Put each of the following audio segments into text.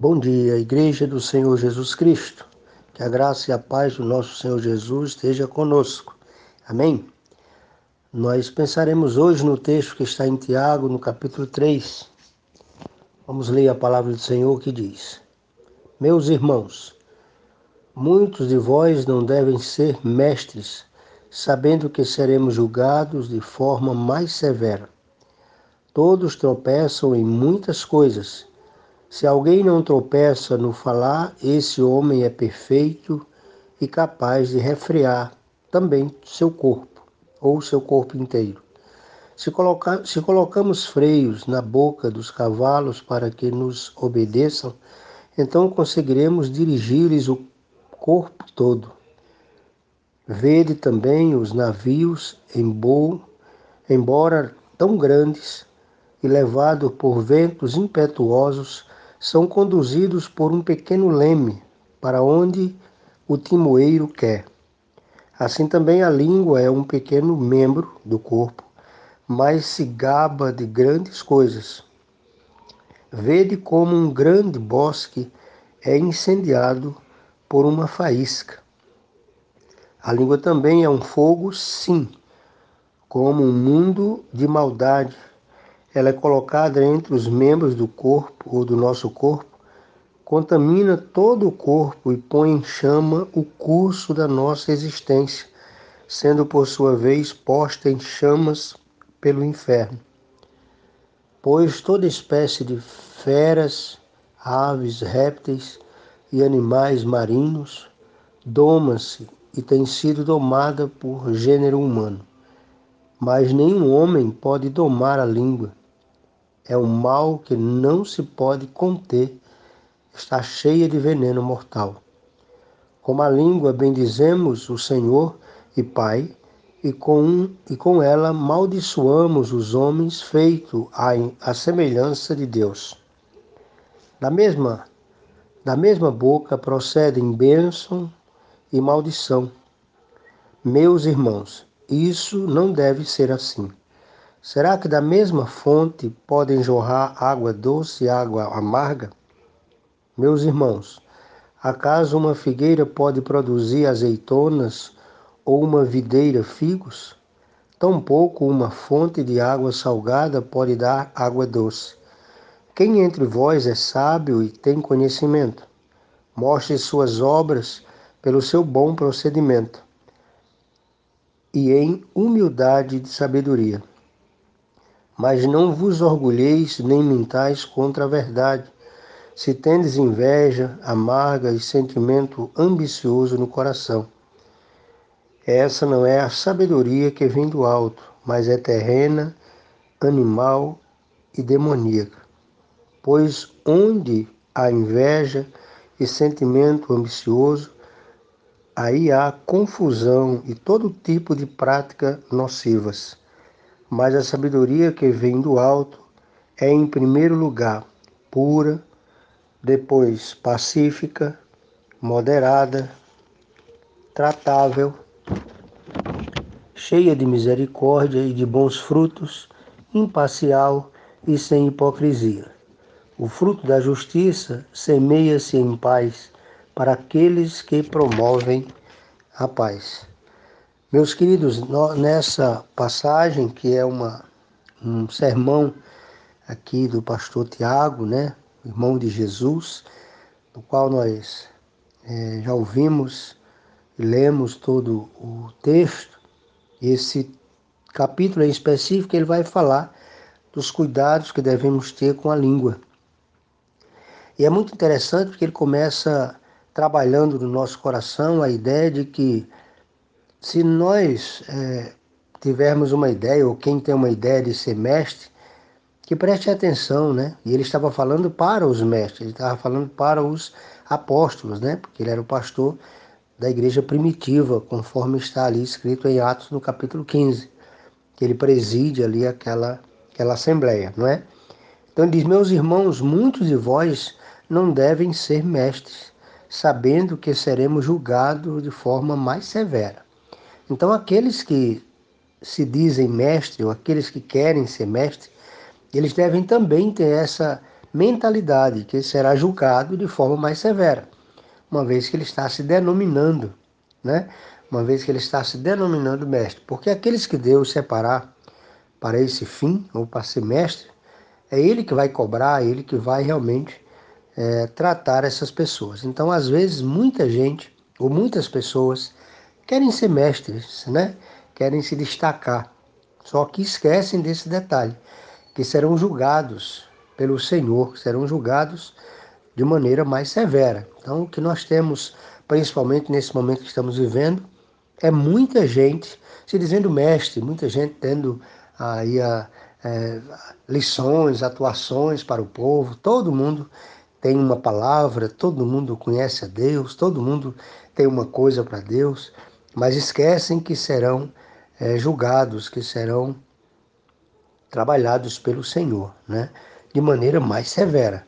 Bom dia, Igreja do Senhor Jesus Cristo. Que a graça e a paz do nosso Senhor Jesus esteja conosco. Amém? Nós pensaremos hoje no texto que está em Tiago, no capítulo 3. Vamos ler a palavra do Senhor que diz: Meus irmãos, muitos de vós não devem ser mestres, sabendo que seremos julgados de forma mais severa. Todos tropeçam em muitas coisas se alguém não tropeça no falar, esse homem é perfeito e capaz de refrear também seu corpo, ou seu corpo inteiro. Se, colocar, se colocamos freios na boca dos cavalos para que nos obedeçam, então conseguiremos dirigir-lhes o corpo todo. Vede também os navios em boa, embora tão grandes e levados por ventos impetuosos, são conduzidos por um pequeno leme para onde o timoeiro quer. Assim também a língua é um pequeno membro do corpo, mas se gaba de grandes coisas. Vede como um grande bosque é incendiado por uma faísca. A língua também é um fogo, sim, como um mundo de maldade ela é colocada entre os membros do corpo ou do nosso corpo, contamina todo o corpo e põe em chama o curso da nossa existência, sendo por sua vez posta em chamas pelo inferno. Pois toda espécie de feras, aves, répteis e animais marinhos doma-se e tem sido domada por gênero humano. Mas nenhum homem pode domar a língua, é um mal que não se pode conter, está cheia de veneno mortal. Com a língua bendizemos o Senhor e Pai, e com, e com ela maldiçoamos os homens feitos à, à semelhança de Deus. Da mesma, da mesma boca procedem bênção e maldição. Meus irmãos, isso não deve ser assim. Será que da mesma fonte podem jorrar água doce e água amarga? Meus irmãos, acaso uma figueira pode produzir azeitonas ou uma videira figos? Tampouco uma fonte de água salgada pode dar água doce. Quem entre vós é sábio e tem conhecimento? Mostre suas obras pelo seu bom procedimento e em humildade de sabedoria. Mas não vos orgulheis nem mintais contra a verdade. Se tendes inveja amarga e sentimento ambicioso no coração. Essa não é a sabedoria que vem do alto, mas é terrena, animal e demoníaca. Pois onde há inveja e sentimento ambicioso, aí há confusão e todo tipo de prática nocivas. Mas a sabedoria que vem do alto é, em primeiro lugar, pura, depois pacífica, moderada, tratável, cheia de misericórdia e de bons frutos, imparcial e sem hipocrisia. O fruto da justiça semeia-se em paz para aqueles que promovem a paz. Meus queridos, nessa passagem, que é uma, um sermão aqui do pastor Tiago, né, irmão de Jesus, no qual nós é, já ouvimos e lemos todo o texto, esse capítulo em específico ele vai falar dos cuidados que devemos ter com a língua. E é muito interessante porque ele começa trabalhando no nosso coração a ideia de que se nós é, tivermos uma ideia, ou quem tem uma ideia de ser mestre, que preste atenção, né? E ele estava falando para os mestres, ele estava falando para os apóstolos, né? Porque ele era o pastor da igreja primitiva, conforme está ali escrito em Atos no capítulo 15, que ele preside ali aquela, aquela assembleia, não é? Então ele diz: Meus irmãos, muitos de vós não devem ser mestres, sabendo que seremos julgados de forma mais severa. Então, aqueles que se dizem mestre, ou aqueles que querem ser mestre, eles devem também ter essa mentalidade, que será julgado de forma mais severa, uma vez que ele está se denominando, né? Uma vez que ele está se denominando mestre. Porque aqueles que Deus separar para esse fim, ou para ser mestre, é ele que vai cobrar, é ele que vai realmente é, tratar essas pessoas. Então, às vezes, muita gente, ou muitas pessoas, querem ser mestres, né? Querem se destacar. Só que esquecem desse detalhe, que serão julgados pelo Senhor, serão julgados de maneira mais severa. Então, o que nós temos, principalmente nesse momento que estamos vivendo, é muita gente se dizendo mestre, muita gente tendo aí a, é, lições, atuações para o povo, todo mundo tem uma palavra, todo mundo conhece a Deus, todo mundo tem uma coisa para Deus, mas esquecem que serão é, julgados, que serão trabalhados pelo Senhor, né? de maneira mais severa.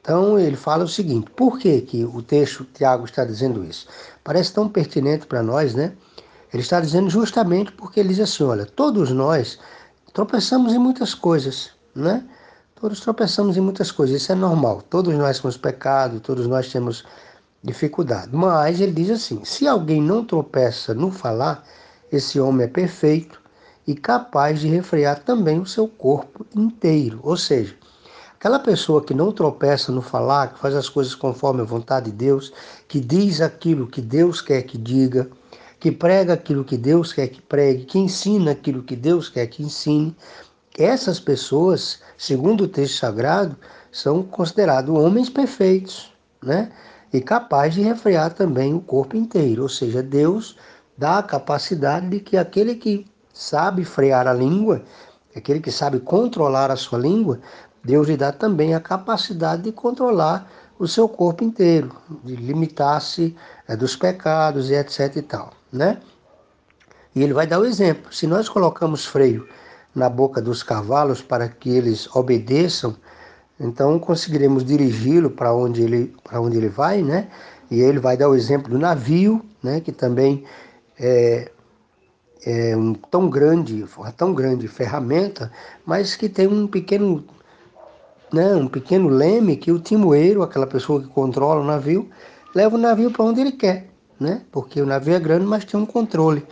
Então ele fala o seguinte: por que, que o texto Tiago está dizendo isso? Parece tão pertinente para nós, né? Ele está dizendo justamente porque ele diz assim: olha, todos nós tropeçamos em muitas coisas, né? Todos tropeçamos em muitas coisas, isso é normal. Todos nós temos pecado, todos nós temos dificuldade. Mas ele diz assim: se alguém não tropeça no falar, esse homem é perfeito e capaz de refrear também o seu corpo inteiro. Ou seja, aquela pessoa que não tropeça no falar, que faz as coisas conforme a vontade de Deus, que diz aquilo que Deus quer que diga, que prega aquilo que Deus quer que pregue, que ensina aquilo que Deus quer que ensine, essas pessoas, segundo o texto sagrado, são considerados homens perfeitos, né? E capazes de refrear também o corpo inteiro. Ou seja, Deus dá a capacidade de que aquele que sabe frear a língua, aquele que sabe controlar a sua língua, Deus lhe dá também a capacidade de controlar o seu corpo inteiro, de limitar-se é, dos pecados e etc e tal, né? E ele vai dar o exemplo. Se nós colocamos freio na boca dos cavalos para que eles obedeçam, então conseguiremos dirigi-lo para onde ele para onde ele vai, né? E ele vai dar o exemplo do navio, né? Que também é, é um tão grande, uma tão grande ferramenta, mas que tem um pequeno, né, um pequeno leme que o timoeiro, aquela pessoa que controla o navio, leva o navio para onde ele quer, né? Porque o navio é grande, mas tem um controle.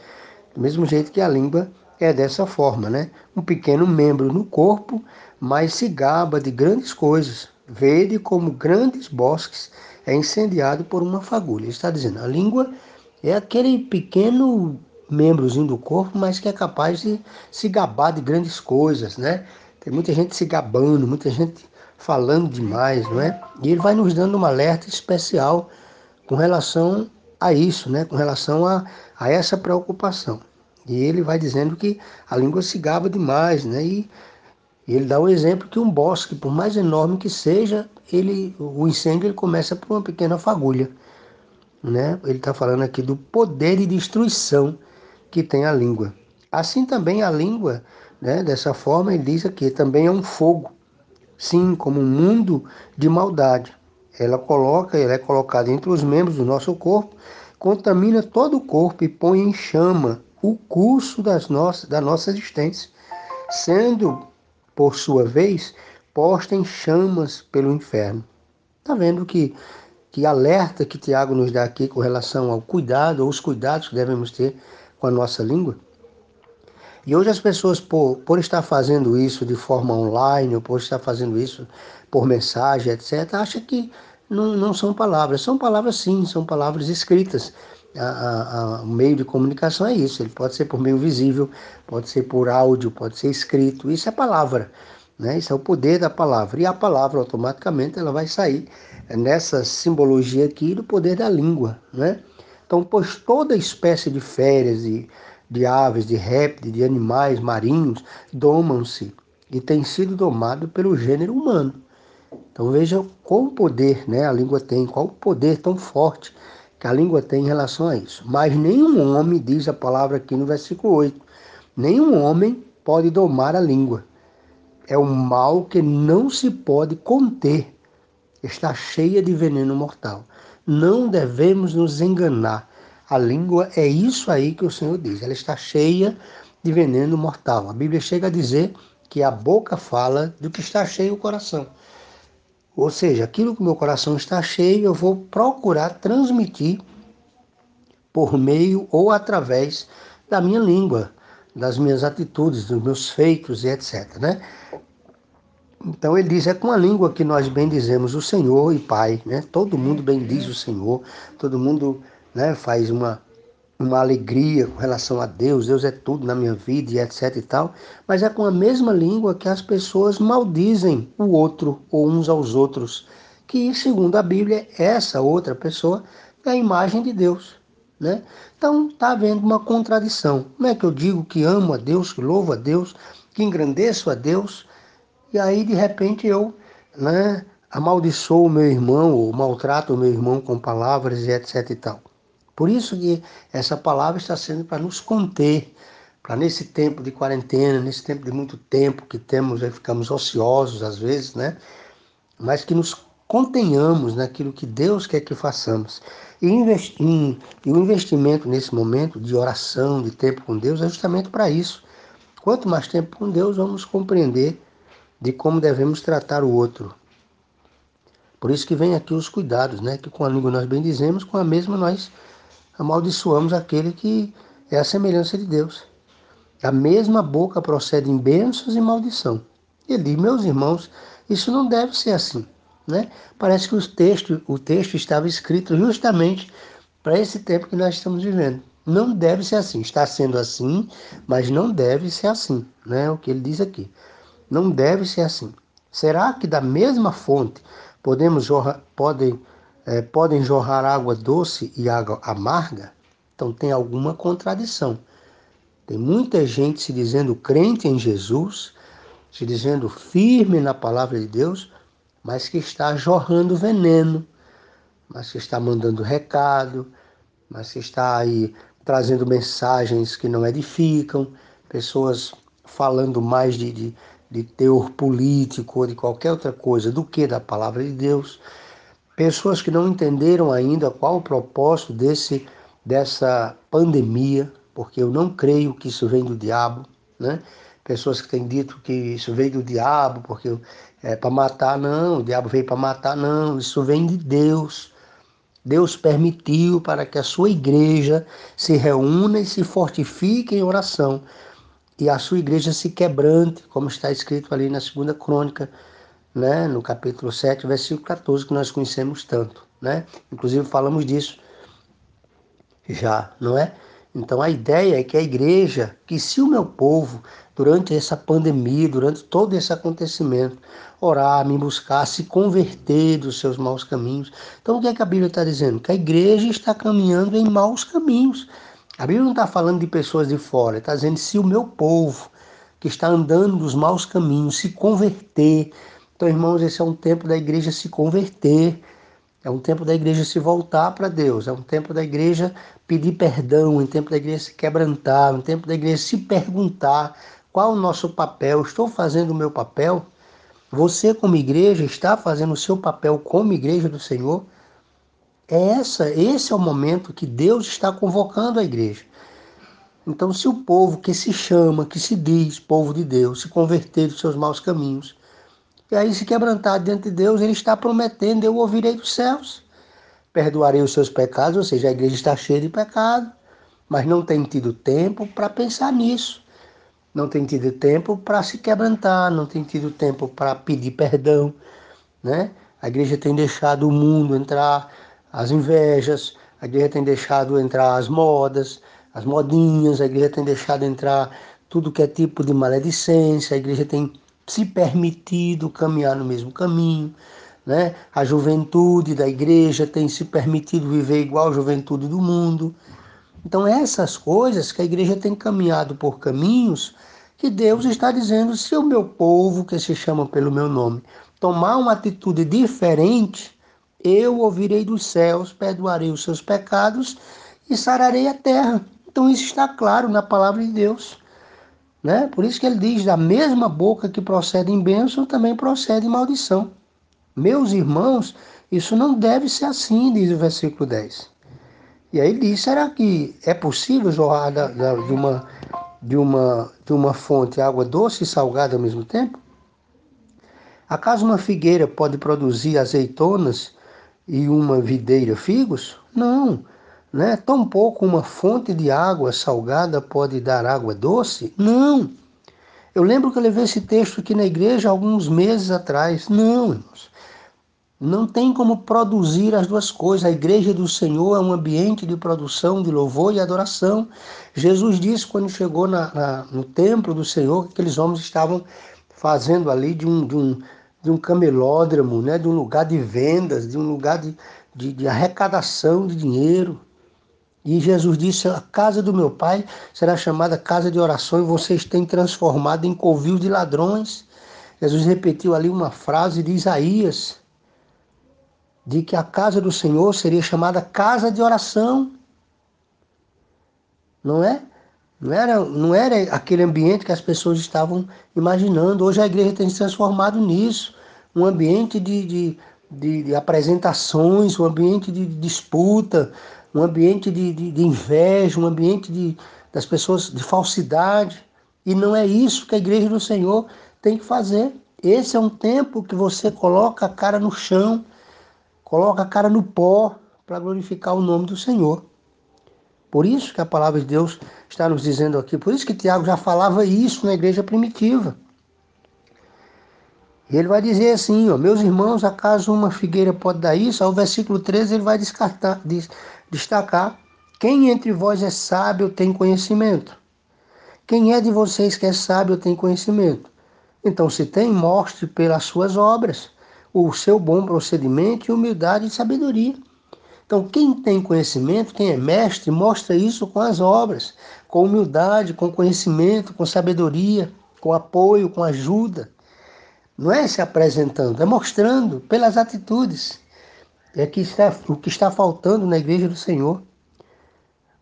Do mesmo jeito que a língua é dessa forma, né? Um pequeno membro no corpo, mas se gaba de grandes coisas. Vede como grandes bosques é incendiado por uma fagulha. Ele está dizendo, a língua é aquele pequeno membrozinho do corpo, mas que é capaz de se gabar de grandes coisas, né? Tem muita gente se gabando, muita gente falando demais, não é? E ele vai nos dando um alerta especial com relação a isso, né? Com relação a, a essa preocupação. E ele vai dizendo que a língua se gaba demais, né? E, e ele dá o exemplo que um bosque, por mais enorme que seja, ele, o incêndio ele começa por uma pequena fagulha. Né? Ele está falando aqui do poder de destruição que tem a língua. Assim também a língua, né, dessa forma, ele diz aqui, também é um fogo. Sim, como um mundo de maldade. Ela coloca, ela é colocada entre os membros do nosso corpo, contamina todo o corpo e põe em chama o curso das nossas, da nossa existência, sendo, por sua vez, posta em chamas pelo inferno. Está vendo que, que alerta que Tiago nos dá aqui com relação ao cuidado, ou os cuidados que devemos ter com a nossa língua. E hoje as pessoas, por, por estar fazendo isso de forma online, ou por estar fazendo isso por mensagem, etc., acham que não, não são palavras. São palavras sim, são palavras escritas. A, a, o meio de comunicação é isso. Ele pode ser por meio visível, pode ser por áudio, pode ser escrito. Isso é palavra. Né? Isso é o poder da palavra. E a palavra automaticamente ela vai sair nessa simbologia aqui do poder da língua. Né? Então, pois toda espécie de férias, de, de aves, de répteis, de animais marinhos domam-se e têm sido domados pelo gênero humano. Então veja qual poder né, a língua tem, qual poder tão forte que a língua tem em relação a isso. Mas nenhum homem, diz a palavra aqui no versículo 8, nenhum homem pode domar a língua. É um mal que não se pode conter. Está cheia de veneno mortal. Não devemos nos enganar. A língua é isso aí que o Senhor diz. Ela está cheia de veneno mortal. A Bíblia chega a dizer que a boca fala do que está cheio o coração. Ou seja, aquilo que meu coração está cheio, eu vou procurar transmitir por meio ou através da minha língua, das minhas atitudes, dos meus feitos e etc. Né? Então ele diz: é com a língua que nós bendizemos o Senhor e Pai. Né? Todo mundo bendiz o Senhor, todo mundo né, faz uma, uma alegria com relação a Deus, Deus é tudo na minha vida e etc e tal, mas é com a mesma língua que as pessoas maldizem o outro ou uns aos outros, que segundo a Bíblia, essa outra pessoa é a imagem de Deus. Né? Então está havendo uma contradição. Como é que eu digo que amo a Deus, que louvo a Deus, que engrandeço a Deus, e aí de repente eu né, amaldiçoo o meu irmão ou maltrato o meu irmão com palavras e etc e tal. Por isso que essa palavra está sendo para nos conter, para nesse tempo de quarentena, nesse tempo de muito tempo que temos, ficamos ociosos às vezes, né? Mas que nos contenhamos naquilo que Deus quer que façamos. E, investir, e o investimento nesse momento de oração, de tempo com Deus, é justamente para isso. Quanto mais tempo com Deus, vamos compreender de como devemos tratar o outro. Por isso que vem aqui os cuidados, né? Que com a língua nós bendizemos, com a mesma nós amaldiçoamos aquele que é a semelhança de Deus. A mesma boca procede em bênçãos e maldição. Ele meus irmãos, isso não deve ser assim. Né? Parece que o texto, o texto estava escrito justamente para esse tempo que nós estamos vivendo. Não deve ser assim. Está sendo assim, mas não deve ser assim. Né? O que ele diz aqui. Não deve ser assim. Será que da mesma fonte podemos podem é, podem jorrar água doce e água amarga, então tem alguma contradição. Tem muita gente se dizendo crente em Jesus, se dizendo firme na palavra de Deus, mas que está jorrando veneno, mas que está mandando recado, mas que está aí trazendo mensagens que não edificam, pessoas falando mais de, de, de teor político ou de qualquer outra coisa do que da palavra de Deus. Pessoas que não entenderam ainda qual o propósito desse, dessa pandemia, porque eu não creio que isso vem do diabo, né? Pessoas que têm dito que isso veio do diabo, porque é para matar, não, o diabo veio para matar, não, isso vem de Deus. Deus permitiu para que a sua igreja se reúna e se fortifique em oração e a sua igreja se quebrante, como está escrito ali na segunda crônica né, no capítulo 7, versículo 14, que nós conhecemos tanto. Né? Inclusive falamos disso já, não é? Então a ideia é que a igreja, que se o meu povo, durante essa pandemia, durante todo esse acontecimento, orar, me buscar, se converter dos seus maus caminhos. Então o que, é que a Bíblia está dizendo? Que a igreja está caminhando em maus caminhos. A Bíblia não está falando de pessoas de fora, está dizendo se o meu povo, que está andando dos maus caminhos, se converter, então, irmãos, esse é um tempo da igreja se converter, é um tempo da igreja se voltar para Deus, é um tempo da igreja pedir perdão, é um tempo da igreja se quebrantar, é um tempo da igreja se perguntar qual o nosso papel, estou fazendo o meu papel? Você, como igreja, está fazendo o seu papel como igreja do Senhor? É essa, esse é o momento que Deus está convocando a igreja. Então, se o povo que se chama, que se diz povo de Deus, se converter dos seus maus caminhos, e aí, se quebrantar diante de Deus, ele está prometendo: eu ouvirei dos céus, perdoarei os seus pecados, ou seja, a igreja está cheia de pecado, mas não tem tido tempo para pensar nisso. Não tem tido tempo para se quebrantar, não tem tido tempo para pedir perdão, né? A igreja tem deixado o mundo entrar as invejas, a igreja tem deixado entrar as modas, as modinhas, a igreja tem deixado entrar tudo que é tipo de maledicência, a igreja tem se permitido caminhar no mesmo caminho. Né? A juventude da igreja tem se permitido viver igual a juventude do mundo. Então, essas coisas que a igreja tem caminhado por caminhos que Deus está dizendo: se o meu povo, que se chama pelo meu nome, tomar uma atitude diferente, eu ouvirei dos céus, perdoarei os seus pecados e sararei a terra. Então, isso está claro na palavra de Deus. Né? Por isso que ele diz: da mesma boca que procede em bênção, também procede em maldição. Meus irmãos, isso não deve ser assim, diz o versículo 10. E aí ele diz: será que é possível jorrar da, da, de, uma, de, uma, de uma fonte água doce e salgada ao mesmo tempo? Acaso uma figueira pode produzir azeitonas e uma videira figos? Não. Né? Tampouco uma fonte de água salgada pode dar água doce? Não. Eu lembro que eu levei esse texto aqui na igreja alguns meses atrás. Não, irmãos. Não tem como produzir as duas coisas. A igreja do Senhor é um ambiente de produção, de louvor e adoração. Jesus disse quando chegou na, na, no templo do Senhor que aqueles homens estavam fazendo ali de um, de um, de um camelódromo, né? de um lugar de vendas, de um lugar de, de, de arrecadação de dinheiro. E Jesus disse: A casa do meu pai será chamada casa de oração e vocês têm transformado em covil de ladrões. Jesus repetiu ali uma frase de Isaías de que a casa do Senhor seria chamada casa de oração. Não é? Não era, não era aquele ambiente que as pessoas estavam imaginando. Hoje a igreja tem se transformado nisso um ambiente de, de, de, de apresentações, um ambiente de disputa, um ambiente de, de, de inveja, um ambiente de, das pessoas de falsidade. E não é isso que a igreja do Senhor tem que fazer. Esse é um tempo que você coloca a cara no chão, coloca a cara no pó para glorificar o nome do Senhor. Por isso que a palavra de Deus está nos dizendo aqui, por isso que Tiago já falava isso na igreja primitiva. E ele vai dizer assim, ó, meus irmãos, acaso uma figueira pode dar isso? Ao versículo 13 ele vai descartar, destacar, quem entre vós é sábio tem conhecimento. Quem é de vocês que é sábio tem conhecimento. Então, se tem, mostre pelas suas obras o seu bom procedimento e humildade e sabedoria. Então, quem tem conhecimento, quem é mestre, mostra isso com as obras, com humildade, com conhecimento, com sabedoria, com apoio, com ajuda. Não é se apresentando, é mostrando pelas atitudes. É que está, o que está faltando na igreja do Senhor.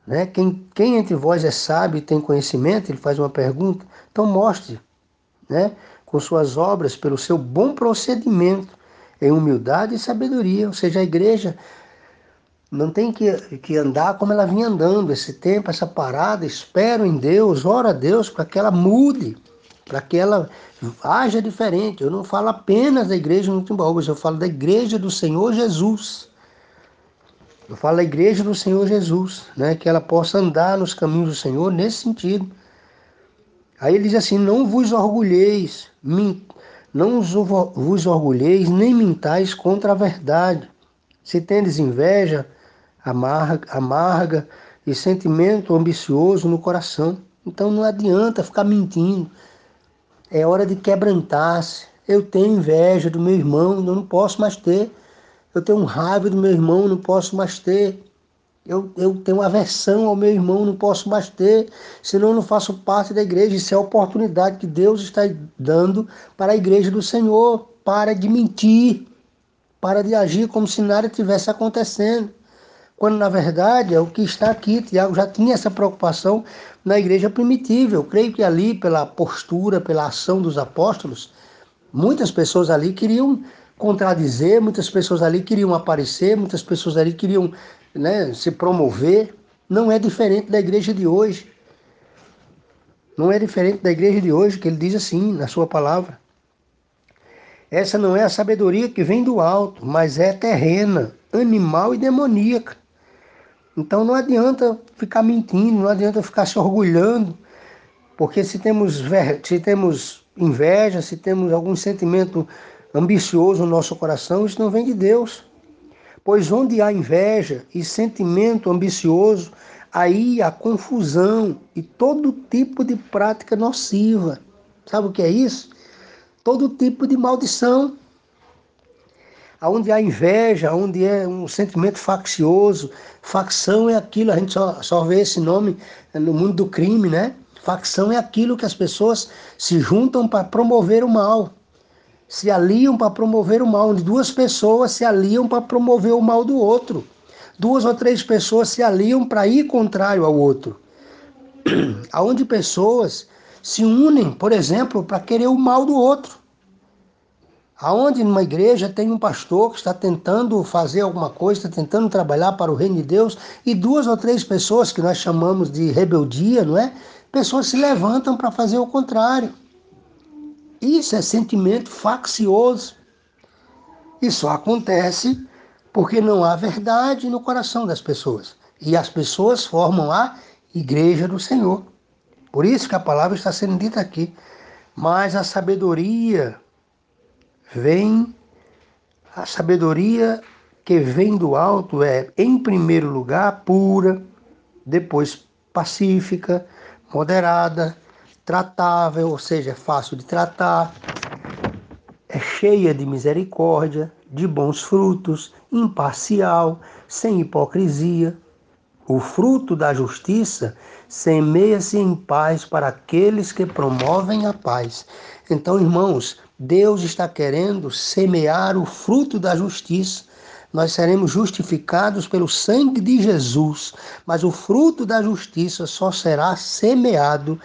Né? Quem, quem entre vós é sábio e tem conhecimento, ele faz uma pergunta, então mostre né? com suas obras, pelo seu bom procedimento, em humildade e sabedoria. Ou seja, a igreja não tem que, que andar como ela vinha andando esse tempo, essa parada. Espero em Deus, ora a Deus para que ela mude, para que ela haja diferente. Eu não falo apenas da igreja no Timbaúbas, eu falo da igreja do Senhor Jesus. Eu falo da igreja do Senhor Jesus, né? que ela possa andar nos caminhos do Senhor nesse sentido. Aí ele diz assim: não vos orgulheis, não vos orgulheis nem mintais contra a verdade. Se tendes inveja, amarga, amarga e sentimento ambicioso no coração. Então não adianta ficar mentindo. É hora de quebrantar-se. Eu tenho inveja do meu irmão, eu não posso mais ter. Eu tenho raiva do meu irmão, não posso mais ter. Eu, eu tenho aversão ao meu irmão, não posso mais ter, senão eu não faço parte da igreja. Isso é a oportunidade que Deus está dando para a igreja do Senhor. Para de mentir, para de agir como se nada tivesse acontecendo. Quando na verdade é o que está aqui. Tiago já tinha essa preocupação na igreja primitiva. Eu creio que ali, pela postura, pela ação dos apóstolos, muitas pessoas ali queriam contradizer, muitas pessoas ali queriam aparecer, muitas pessoas ali queriam né, se promover, não é diferente da igreja de hoje. Não é diferente da igreja de hoje, que ele diz assim na sua palavra. Essa não é a sabedoria que vem do alto, mas é terrena, animal e demoníaca. Então não adianta ficar mentindo, não adianta ficar se orgulhando, porque se temos, se temos inveja, se temos algum sentimento ambicioso no nosso coração, isso não vem de Deus. Pois onde há inveja e sentimento ambicioso, aí há confusão e todo tipo de prática nociva. Sabe o que é isso? Todo tipo de maldição. Onde há inveja, onde é um sentimento faccioso. Facção é aquilo, a gente só, só vê esse nome no mundo do crime, né? Facção é aquilo que as pessoas se juntam para promover o mal se aliam para promover o mal, onde duas pessoas se aliam para promover o mal do outro. Duas ou três pessoas se aliam para ir contrário ao outro. Aonde pessoas se unem, por exemplo, para querer o mal do outro. Aonde numa igreja tem um pastor que está tentando fazer alguma coisa, está tentando trabalhar para o reino de Deus, e duas ou três pessoas que nós chamamos de rebeldia, não é? Pessoas se levantam para fazer o contrário. Isso é sentimento faccioso. E só acontece porque não há verdade no coração das pessoas. E as pessoas formam a igreja do Senhor. Por isso que a palavra está sendo dita aqui. Mas a sabedoria vem, a sabedoria que vem do alto é, em primeiro lugar, pura, depois pacífica, moderada, tratável, ou seja, fácil de tratar, é cheia de misericórdia, de bons frutos, imparcial, sem hipocrisia. O fruto da justiça semeia-se em paz para aqueles que promovem a paz. Então, irmãos, Deus está querendo semear o fruto da justiça. Nós seremos justificados pelo sangue de Jesus, mas o fruto da justiça só será semeado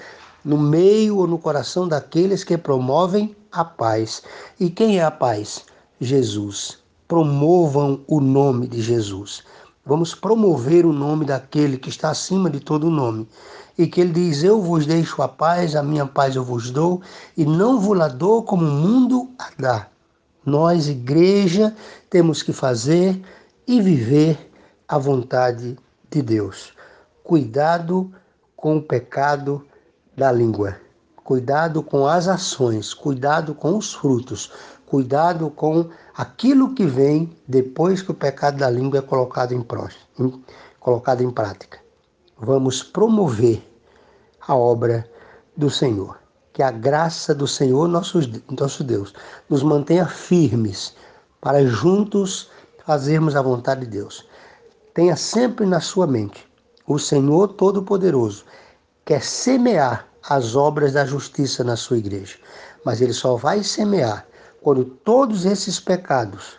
no meio ou no coração daqueles que promovem a paz. E quem é a paz? Jesus. Promovam o nome de Jesus. Vamos promover o nome daquele que está acima de todo nome. E que ele diz: Eu vos deixo a paz, a minha paz eu vos dou, e não vos la dou como o mundo a dá. Nós, igreja, temos que fazer e viver a vontade de Deus. Cuidado com o pecado da língua. Cuidado com as ações, cuidado com os frutos, cuidado com aquilo que vem depois que o pecado da língua é colocado em, em, colocado em prática. Vamos promover a obra do Senhor. Que a graça do Senhor, nosso, nosso Deus, nos mantenha firmes para juntos fazermos a vontade de Deus. Tenha sempre na sua mente o Senhor Todo-Poderoso quer semear as obras da justiça na sua igreja. Mas ele só vai semear quando todos esses pecados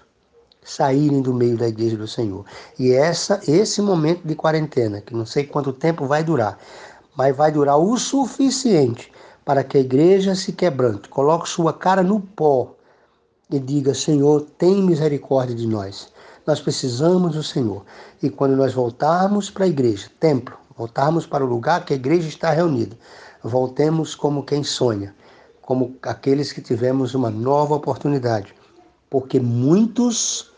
saírem do meio da igreja do Senhor. E essa esse momento de quarentena, que não sei quanto tempo vai durar, mas vai durar o suficiente para que a igreja se quebrante, coloque sua cara no pó e diga: Senhor, tem misericórdia de nós. Nós precisamos do Senhor. E quando nós voltarmos para a igreja, templo, voltarmos para o lugar que a igreja está reunida, voltemos como quem sonha, como aqueles que tivemos uma nova oportunidade. Porque muitos,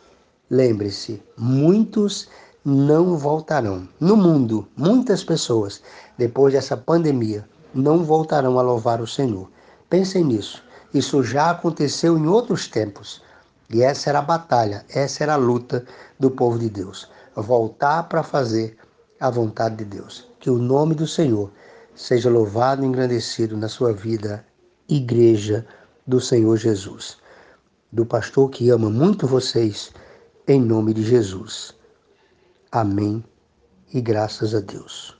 lembre-se, muitos não voltarão. No mundo, muitas pessoas, depois dessa pandemia, não voltarão a louvar o Senhor. Pensem nisso. Isso já aconteceu em outros tempos. E essa era a batalha, essa era a luta do povo de Deus. Voltar para fazer a vontade de Deus. Que o nome do Senhor seja louvado e engrandecido na sua vida, Igreja do Senhor Jesus. Do pastor que ama muito vocês, em nome de Jesus. Amém e graças a Deus.